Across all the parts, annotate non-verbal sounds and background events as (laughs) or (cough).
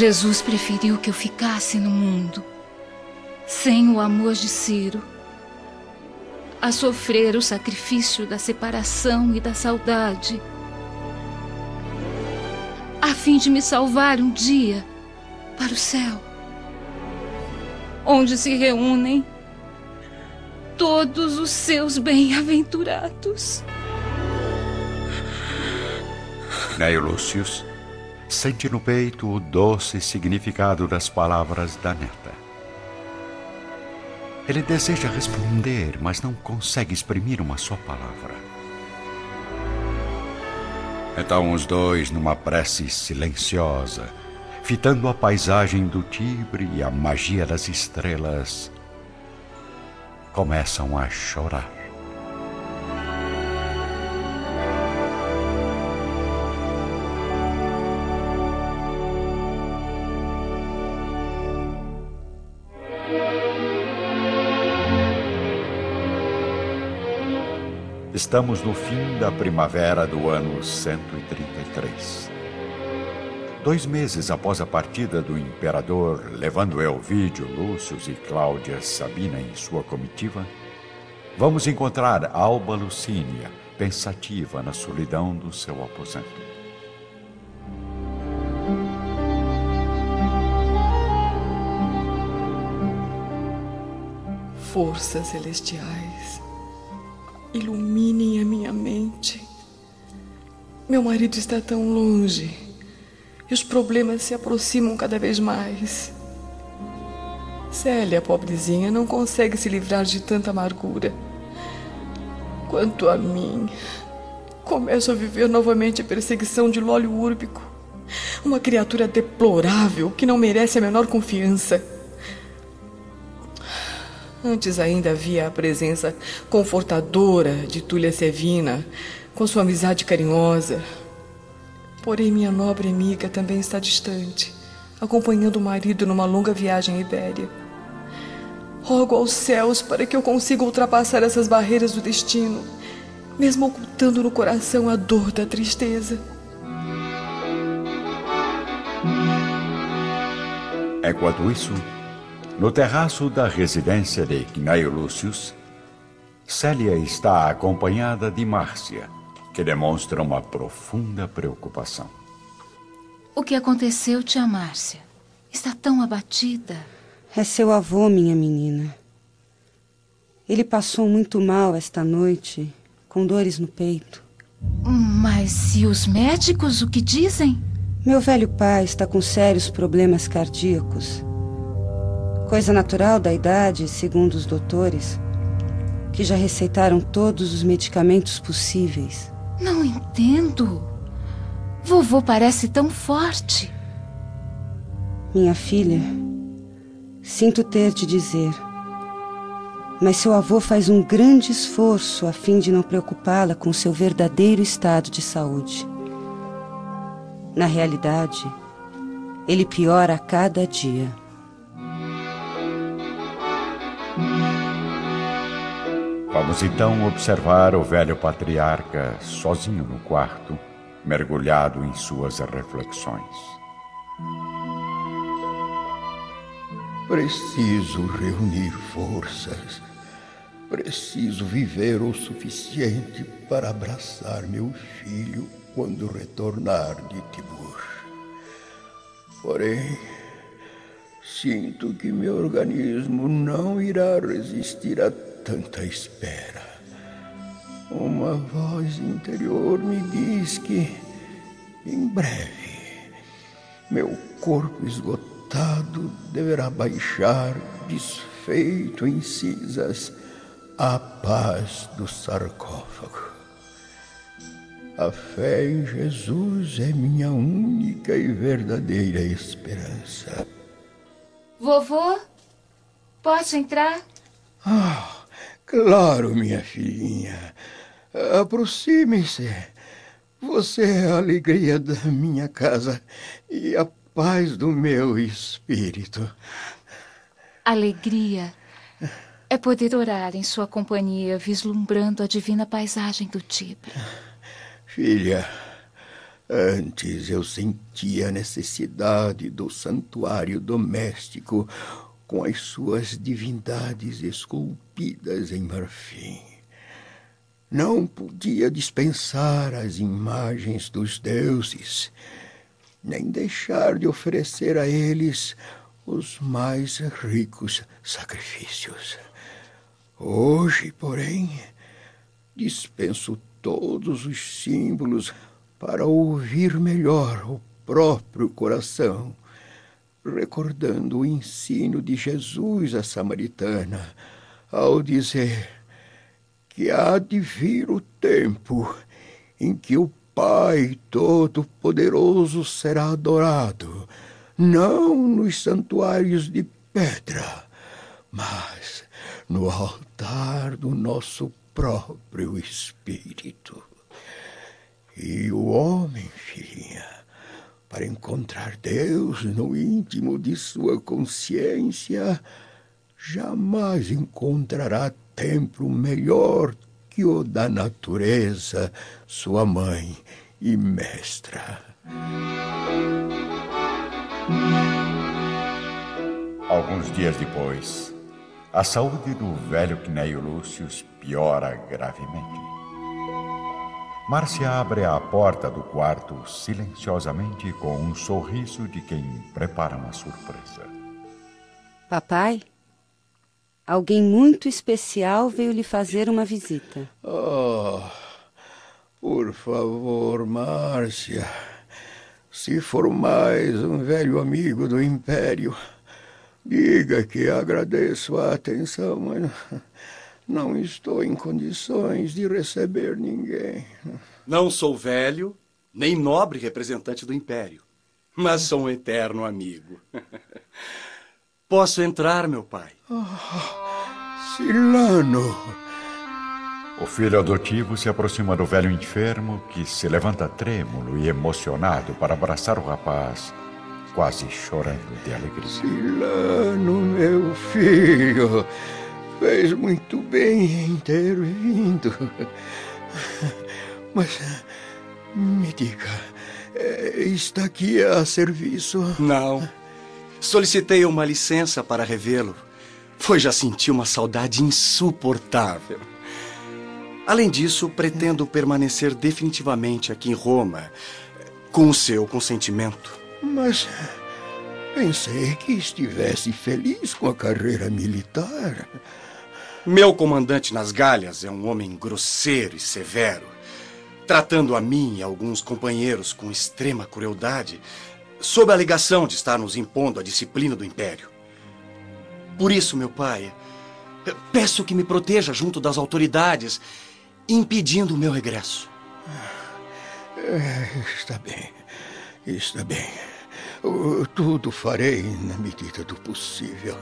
Jesus preferiu que eu ficasse no mundo, sem o amor de Ciro, a sofrer o sacrifício da separação e da saudade, a fim de me salvar um dia para o céu, onde se reúnem todos os seus bem-aventurados. Neio Lúcius sente no peito o doce significado das palavras da neta. Ele deseja responder, mas não consegue exprimir uma só palavra. Então os dois, numa prece silenciosa, fitando a paisagem do Tibre e a magia das estrelas, começam a chorar. Estamos no fim da primavera do ano 133. Dois meses após a partida do imperador, levando Elvídio, Lúcio e Cláudia Sabina em sua comitiva, vamos encontrar Alba Lucínia, pensativa na solidão do seu aposento. Forças celestiais iluminem a minha mente. Meu marido está tão longe e os problemas se aproximam cada vez mais. Célia, pobrezinha, não consegue se livrar de tanta amargura. Quanto a mim, começo a viver novamente a perseguição de Lólio Úrbico, uma criatura deplorável que não merece a menor confiança. Antes ainda havia a presença confortadora de Túlia Sevina, com sua amizade carinhosa. Porém, minha nobre amiga também está distante, acompanhando o marido numa longa viagem à Ibéria. Rogo aos céus para que eu consiga ultrapassar essas barreiras do destino, mesmo ocultando no coração a dor da tristeza. Enquanto isso, no terraço da residência de Gnaio Lúcius, Célia está acompanhada de Márcia, que demonstra uma profunda preocupação. O que aconteceu, tia Márcia? Está tão abatida. É seu avô, minha menina. Ele passou muito mal esta noite, com dores no peito. Mas e os médicos, o que dizem? Meu velho pai está com sérios problemas cardíacos coisa natural da idade, segundo os doutores, que já receitaram todos os medicamentos possíveis. Não entendo. Vovô parece tão forte. Minha filha, sinto ter de dizer, mas seu avô faz um grande esforço a fim de não preocupá-la com seu verdadeiro estado de saúde. Na realidade, ele piora a cada dia. Vamos então observar o velho patriarca sozinho no quarto, mergulhado em suas reflexões. Preciso reunir forças. Preciso viver o suficiente para abraçar meu filho quando retornar de Tibur. Porém, sinto que meu organismo não irá resistir a tanta espera. Uma voz interior me diz que, em breve, meu corpo esgotado deverá baixar, desfeito em cinzas, à paz do sarcófago. A fé em Jesus é minha única e verdadeira esperança. Vovô, posso entrar? Ah, Claro, minha filhinha. Aproxime-se. Você é a alegria da minha casa e a paz do meu espírito. Alegria é poder orar em sua companhia, vislumbrando a divina paisagem do Tibre. Filha, Antes eu sentia a necessidade do santuário doméstico com as suas divindades esculpidas em marfim. Não podia dispensar as imagens dos deuses, nem deixar de oferecer a eles os mais ricos sacrifícios. Hoje, porém, dispenso todos os símbolos para ouvir melhor o próprio coração, recordando o ensino de Jesus à samaritana, ao dizer que há de vir o tempo em que o Pai Todo-Poderoso será adorado, não nos santuários de pedra, mas no altar do nosso próprio Espírito. E o homem, filhinha, para encontrar Deus no íntimo de sua consciência, jamais encontrará templo melhor que o da natureza, sua mãe e mestra. Alguns dias depois, a saúde do velho Cneio Lúcius piora gravemente. Márcia abre a porta do quarto silenciosamente com um sorriso de quem prepara uma surpresa. Papai, alguém muito especial veio lhe fazer uma visita. Oh, por favor, Márcia. Se for mais um velho amigo do Império, diga que agradeço a atenção, mas não estou em condições de receber ninguém. Não sou velho, nem nobre representante do Império, mas sou um eterno amigo. (laughs) Posso entrar, meu pai? Oh, Silano! O filho adotivo se aproxima do velho enfermo, que se levanta trêmulo e emocionado para abraçar o rapaz, quase chorando de alegria. Silano, meu filho! Fez muito bem em ter vindo. Mas me diga, está aqui a serviço? Não. Solicitei uma licença para revê-lo, pois já senti uma saudade insuportável. Além disso, pretendo permanecer definitivamente aqui em Roma, com o seu consentimento. Mas pensei que estivesse feliz com a carreira militar. Meu comandante nas galhas é um homem grosseiro e severo, tratando a mim e alguns companheiros com extrema crueldade, sob a alegação de estar nos impondo a disciplina do Império. Por isso, meu pai, peço que me proteja junto das autoridades, impedindo o meu regresso. É, está bem, está bem. Tudo farei na medida do possível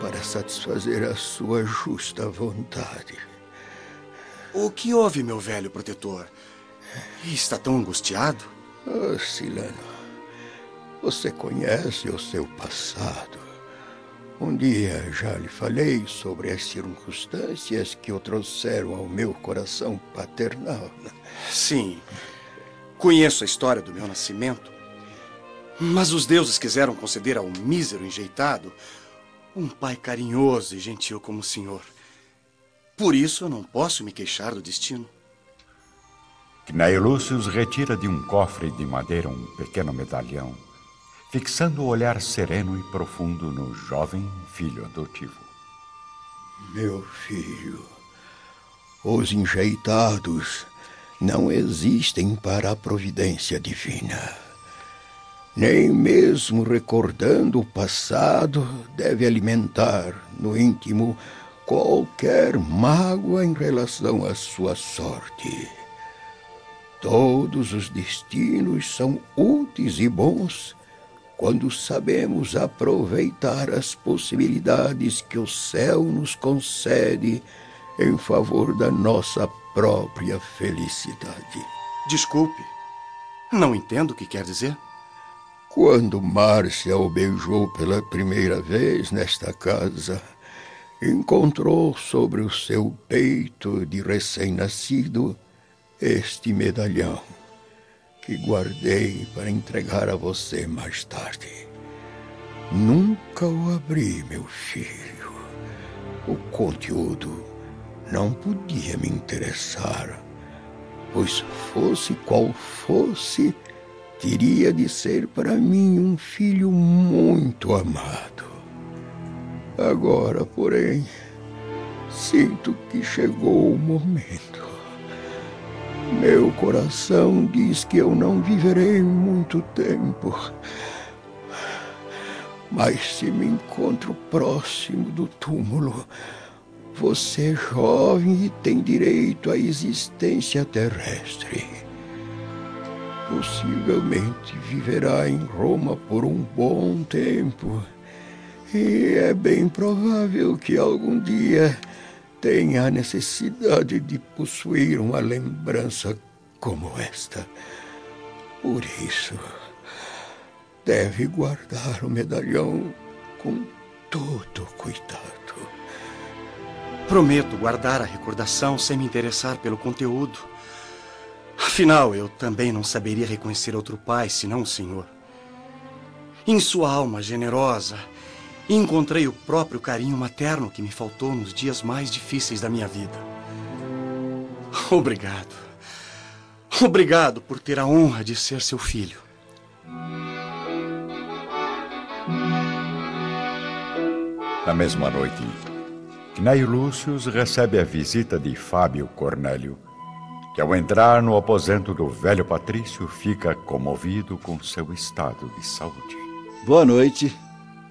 para satisfazer a sua justa vontade. O que houve, meu velho protetor? Está tão angustiado? Oh, Silano, você conhece o seu passado. Um dia já lhe falei sobre as circunstâncias que o trouxeram ao meu coração paternal. Sim, conheço a história do meu nascimento mas os deuses quiseram conceder ao mísero enjeitado um pai carinhoso e gentil como o senhor. Por isso eu não posso me queixar do destino. Cneio Lúcius retira de um cofre de madeira um pequeno medalhão, fixando o olhar sereno e profundo no jovem filho adotivo. Meu filho, os enjeitados não existem para a providência divina. Nem mesmo recordando o passado deve alimentar no íntimo qualquer mágoa em relação à sua sorte. Todos os destinos são úteis e bons quando sabemos aproveitar as possibilidades que o céu nos concede em favor da nossa própria felicidade. Desculpe, não entendo o que quer dizer. Quando Márcia o beijou pela primeira vez nesta casa, encontrou sobre o seu peito de recém-nascido este medalhão, que guardei para entregar a você mais tarde. Nunca o abri, meu filho. O conteúdo não podia me interessar, pois fosse qual fosse, teria de ser para mim um filho muito amado. Agora, porém, sinto que chegou o momento. Meu coração diz que eu não viverei muito tempo. Mas se me encontro próximo do túmulo, você é jovem e tem direito à existência terrestre. Possivelmente viverá em Roma por um bom tempo. E é bem provável que algum dia tenha a necessidade de possuir uma lembrança como esta. Por isso, deve guardar o medalhão com todo cuidado. Prometo guardar a recordação sem me interessar pelo conteúdo. Afinal, eu também não saberia reconhecer outro pai senão o Senhor. Em sua alma generosa, encontrei o próprio carinho materno que me faltou nos dias mais difíceis da minha vida. Obrigado. Obrigado por ter a honra de ser seu filho. Na mesma noite, Cnaio Lúcio recebe a visita de Fábio Cornélio, que ao entrar no aposento do velho patrício fica comovido com seu estado de saúde. Boa noite.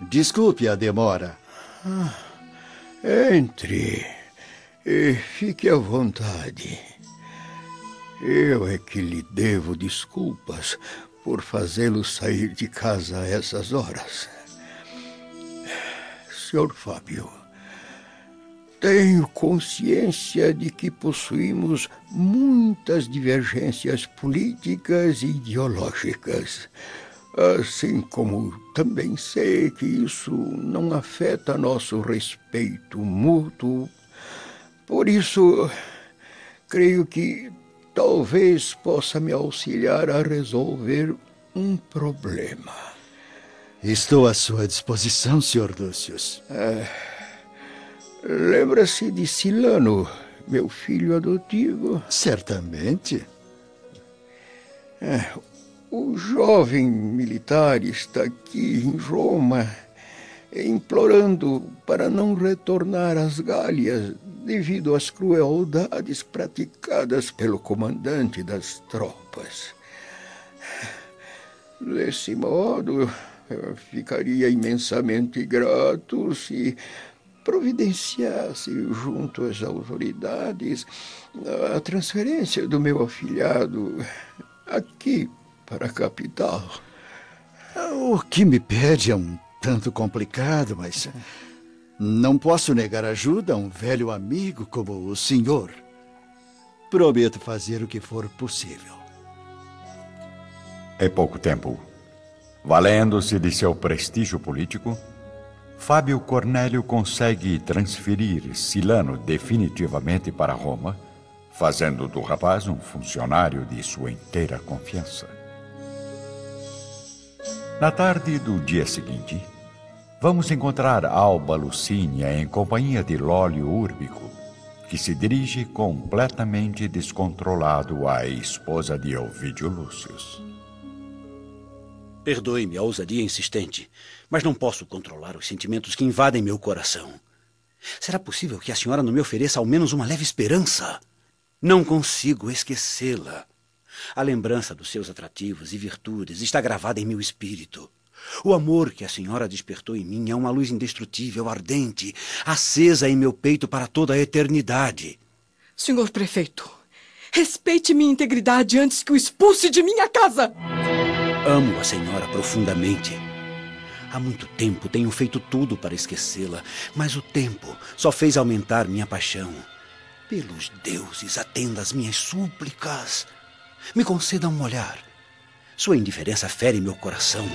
Desculpe a demora. Ah, entre e fique à vontade. Eu é que lhe devo desculpas por fazê-lo sair de casa a essas horas. Senhor Fábio, tenho consciência de que possuímos muitas divergências políticas e ideológicas. Assim como também sei que isso não afeta nosso respeito mútuo. Por isso, creio que talvez possa me auxiliar a resolver um problema. Estou à sua disposição, Sr. Lúcius. É. Lembra-se de Silano, meu filho adotivo? Certamente. É, o jovem militar está aqui em Roma, implorando para não retornar às Gálias devido às crueldades praticadas pelo comandante das tropas. Desse modo, ficaria imensamente grato se providenciasse junto às autoridades a transferência do meu afilhado aqui para a capital. O que me pede é um tanto complicado, mas não posso negar ajuda a um velho amigo como o senhor. Prometo fazer o que for possível. Em pouco tempo, valendo-se de seu prestígio político, Fábio Cornélio consegue transferir Silano definitivamente para Roma, fazendo do rapaz um funcionário de sua inteira confiança. Na tarde do dia seguinte, vamos encontrar Alba Lucínia em companhia de Lólio Úrbico, que se dirige completamente descontrolado à esposa de Ovidio Lúcius. Perdoe-me a ousadia insistente, mas não posso controlar os sentimentos que invadem meu coração. Será possível que a senhora não me ofereça ao menos uma leve esperança? Não consigo esquecê-la. A lembrança dos seus atrativos e virtudes está gravada em meu espírito. O amor que a senhora despertou em mim é uma luz indestrutível, ardente, acesa em meu peito para toda a eternidade. Senhor prefeito, respeite minha integridade antes que o expulse de minha casa. Amo a senhora profundamente. Há muito tempo tenho feito tudo para esquecê-la, mas o tempo só fez aumentar minha paixão. Pelos deuses, atenda às minhas súplicas. Me conceda um olhar. Sua indiferença fere meu coração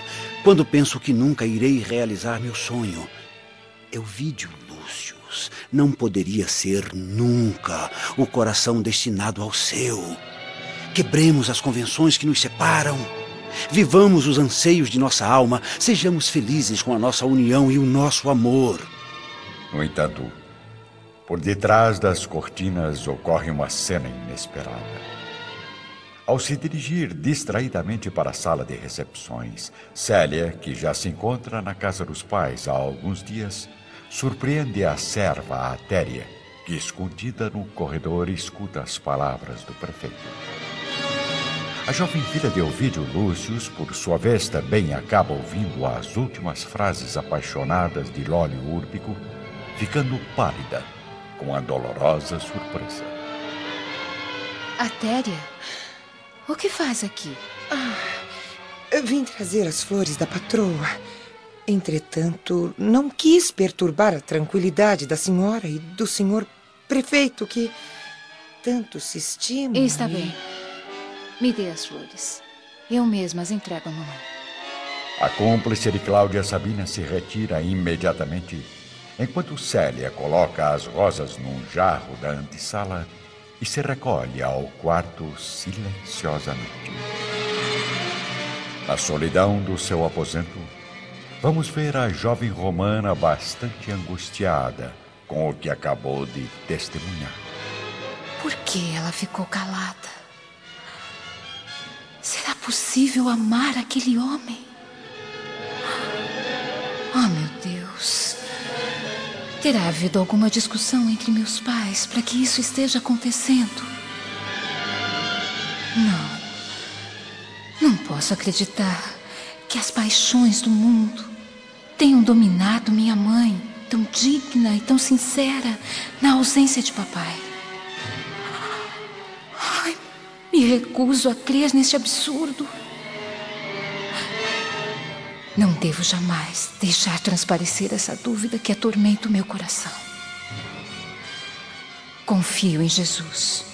quando penso que nunca irei realizar meu sonho. Euvídio Lúcius não poderia ser nunca o coração destinado ao seu. Quebremos as convenções que nos separam. Vivamos os anseios de nossa alma. Sejamos felizes com a nossa união e o nosso amor. No entanto, por detrás das cortinas ocorre uma cena inesperada. Ao se dirigir distraidamente para a sala de recepções, Célia, que já se encontra na casa dos pais há alguns dias, surpreende a serva Atéria, que, escondida no corredor, escuta as palavras do prefeito. A jovem filha de Ovídio Lúcius, por sua vez, também acaba ouvindo as últimas frases apaixonadas de Lólio Úrbico, ficando pálida com a dolorosa surpresa. Atéria, o que faz aqui? Ah, vim trazer as flores da patroa. Entretanto, não quis perturbar a tranquilidade da senhora e do senhor prefeito que tanto se estimam. Está e... bem. Me dê as flores. Eu mesma as entrego à mamãe. A cúmplice de Cláudia Sabina se retira imediatamente, enquanto Célia coloca as rosas num jarro da antessala e se recolhe ao quarto silenciosamente. Na solidão do seu aposento, vamos ver a jovem romana bastante angustiada com o que acabou de testemunhar. Por que ela ficou calada? Será possível amar aquele homem? Oh, meu Deus. Terá havido alguma discussão entre meus pais para que isso esteja acontecendo? Não. Não posso acreditar que as paixões do mundo tenham dominado minha mãe, tão digna e tão sincera, na ausência de papai. Ai, me recuso a crer neste absurdo. Não devo jamais deixar transparecer essa dúvida que atormenta o meu coração. Confio em Jesus.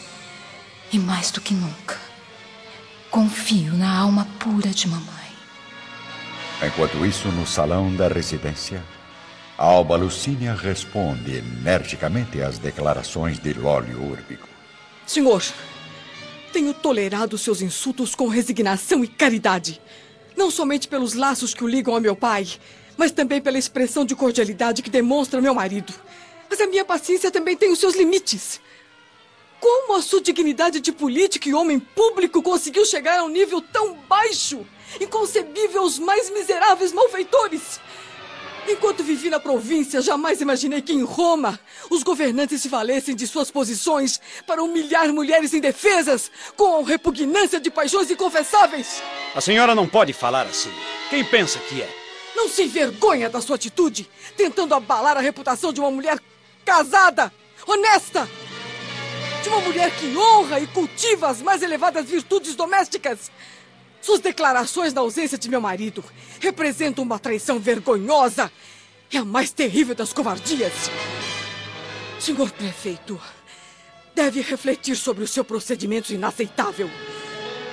E mais do que nunca, confio na alma pura de mamãe. Enquanto isso, no salão da residência, Alba Lucínia responde energicamente às declarações de Lólio Úrbico. Senhor, tenho tolerado seus insultos com resignação e caridade. Não somente pelos laços que o ligam ao meu pai, mas também pela expressão de cordialidade que demonstra meu marido. Mas a minha paciência também tem os seus limites. Como a sua dignidade de político e homem público conseguiu chegar a um nível tão baixo? Inconcebível aos mais miseráveis malfeitores! Enquanto vivi na província, jamais imaginei que em Roma os governantes se valessem de suas posições para humilhar mulheres indefesas com repugnância de paixões inconfessáveis. A senhora não pode falar assim. Quem pensa que é? Não se envergonha da sua atitude, tentando abalar a reputação de uma mulher casada, honesta, de uma mulher que honra e cultiva as mais elevadas virtudes domésticas. Suas declarações na ausência de meu marido representam uma traição vergonhosa e a mais terrível das covardias. Senhor prefeito, deve refletir sobre o seu procedimento inaceitável.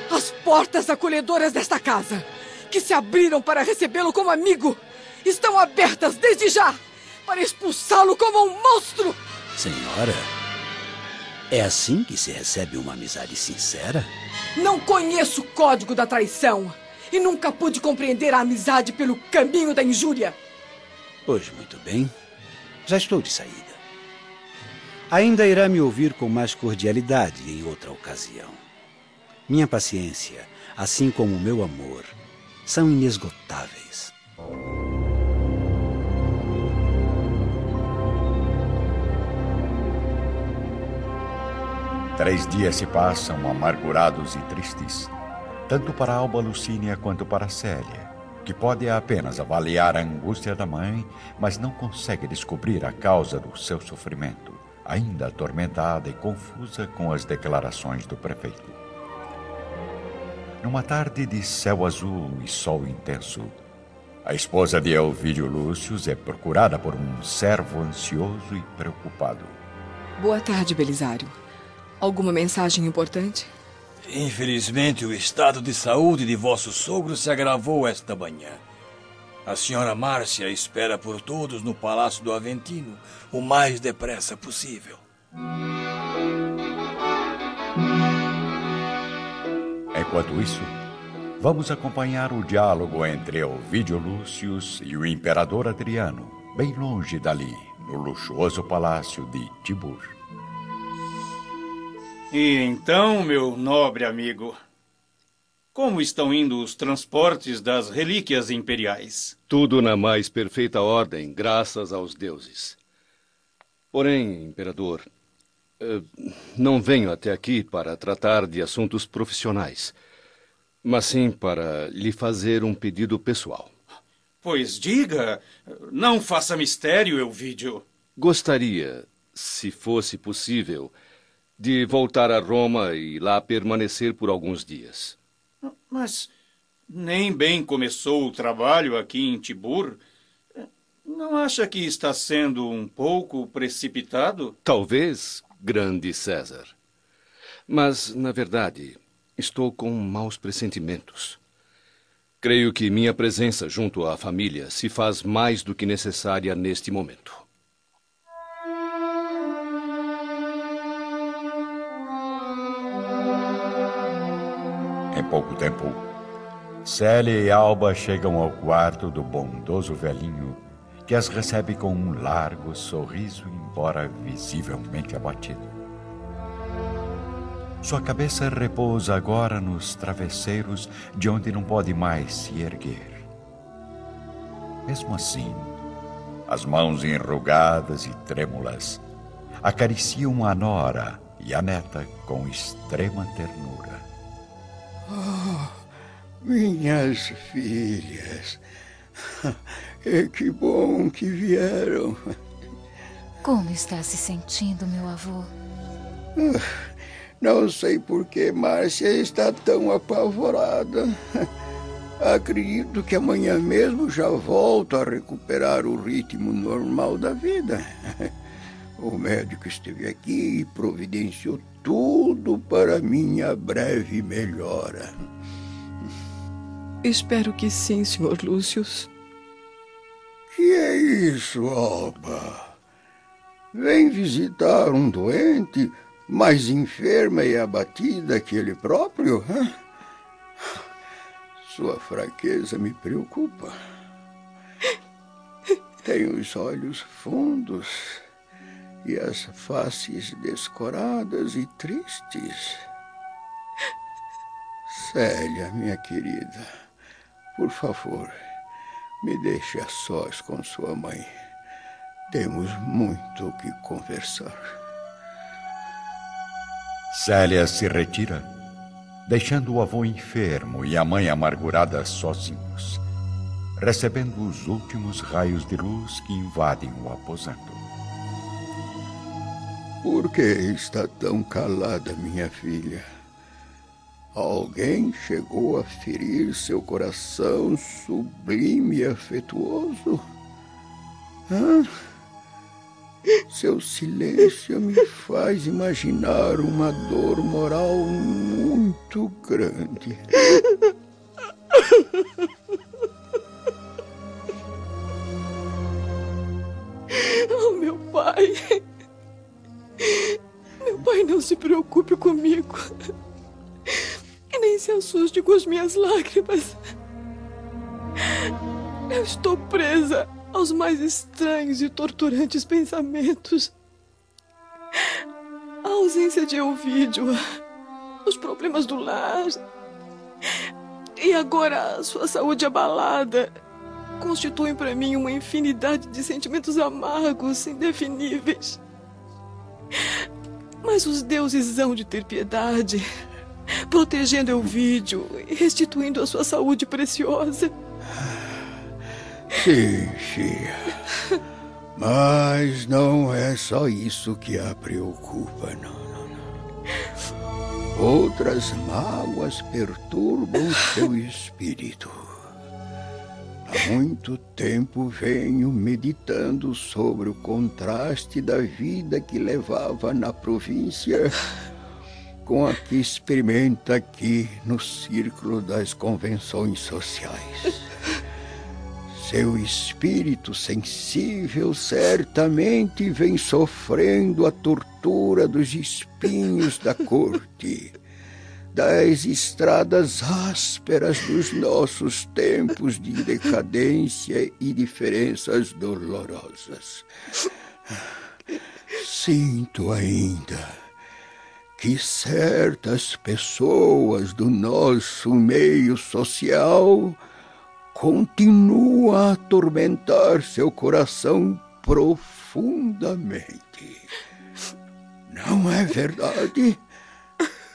As portas acolhedoras desta casa, que se abriram para recebê-lo como amigo, estão abertas desde já para expulsá-lo como um monstro. Senhora, é assim que se recebe uma amizade sincera? Não conheço o código da traição e nunca pude compreender a amizade pelo caminho da injúria. Pois muito bem. Já estou de saída. Ainda irá me ouvir com mais cordialidade em outra ocasião. Minha paciência, assim como o meu amor, são inesgotáveis. Três dias se passam amargurados e tristes, tanto para Alba Lucínia quanto para Célia, que pode apenas avaliar a angústia da mãe, mas não consegue descobrir a causa do seu sofrimento, ainda atormentada e confusa com as declarações do prefeito. Numa tarde de céu azul e sol intenso, a esposa de Elvídio Lúcius é procurada por um servo ansioso e preocupado. Boa tarde, Belisário. Alguma mensagem importante? Infelizmente, o estado de saúde de vosso sogro se agravou esta manhã. A senhora Márcia espera por todos no Palácio do Aventino o mais depressa possível. Enquanto isso, vamos acompanhar o diálogo entre Ovidio Lúcius e o imperador Adriano, bem longe dali, no luxuoso palácio de Tibur. E então, meu nobre amigo, como estão indo os transportes das relíquias imperiais? Tudo na mais perfeita ordem, graças aos deuses. Porém, imperador, eh, não venho até aqui para tratar de assuntos profissionais, mas sim para lhe fazer um pedido pessoal. Pois diga, não faça mistério, Elvídio. Gostaria, se fosse possível, de voltar a Roma e lá permanecer por alguns dias. Mas nem bem começou o trabalho aqui em Tibur. Não acha que está sendo um pouco precipitado? Talvez, grande César. Mas, na verdade, estou com maus pressentimentos. Creio que minha presença junto à família se faz mais do que necessária neste momento. Pouco tempo, Célia e Alba chegam ao quarto do bondoso velhinho, que as recebe com um largo sorriso, embora visivelmente abatido. Sua cabeça repousa agora nos travesseiros de onde não pode mais se erguer. Mesmo assim, as mãos enrugadas e trêmulas acariciam a nora e a neta com extrema ternura. Oh, minhas filhas. (laughs) Que bom que vieram. Como está se sentindo, meu avô? Não sei por que Márcia está tão apavorada. Acredito que amanhã mesmo já volto a recuperar o ritmo normal da vida. O médico esteve aqui e providenciou tudo para minha breve melhora. Espero que sim, Sr. Lúcius. Que é isso, Alba? Vem visitar um doente mais enferma e abatida que ele próprio? Hein? Sua fraqueza me preocupa. Tem os olhos fundos e as faces descoradas e tristes. Célia, minha querida, por favor, me deixe a sós com sua mãe. Temos muito o que conversar. Célia se retira, deixando o avô enfermo e a mãe amargurada sozinhos, recebendo os últimos raios de luz que invadem o aposento. Por que está tão calada, minha filha? Alguém chegou a ferir seu coração sublime e afetuoso? Hã? Seu silêncio me faz imaginar uma dor moral muito grande. Oh, meu pai. Não se preocupe comigo. E nem se assuste com as minhas lágrimas. Eu estou presa aos mais estranhos e torturantes pensamentos. A ausência de Elvídio, os problemas do lar. E agora a sua saúde abalada constituem para mim uma infinidade de sentimentos amargos, indefiníveis. Mas os deuses hão de ter piedade, protegendo Elvídio e restituindo a sua saúde preciosa. Sim, filha. Mas não é só isso que a preocupa, não, não, não. Outras mágoas perturbam seu espírito. Há muito tempo venho meditando sobre o contraste da vida que levava na província com a que experimenta aqui no círculo das convenções sociais. Seu espírito sensível certamente vem sofrendo a tortura dos espinhos da corte, das estradas ásperas dos nossos tempos de decadência e diferenças dolorosas. Sinto ainda que certas pessoas do nosso meio social continuam a atormentar seu coração profundamente. Não é verdade?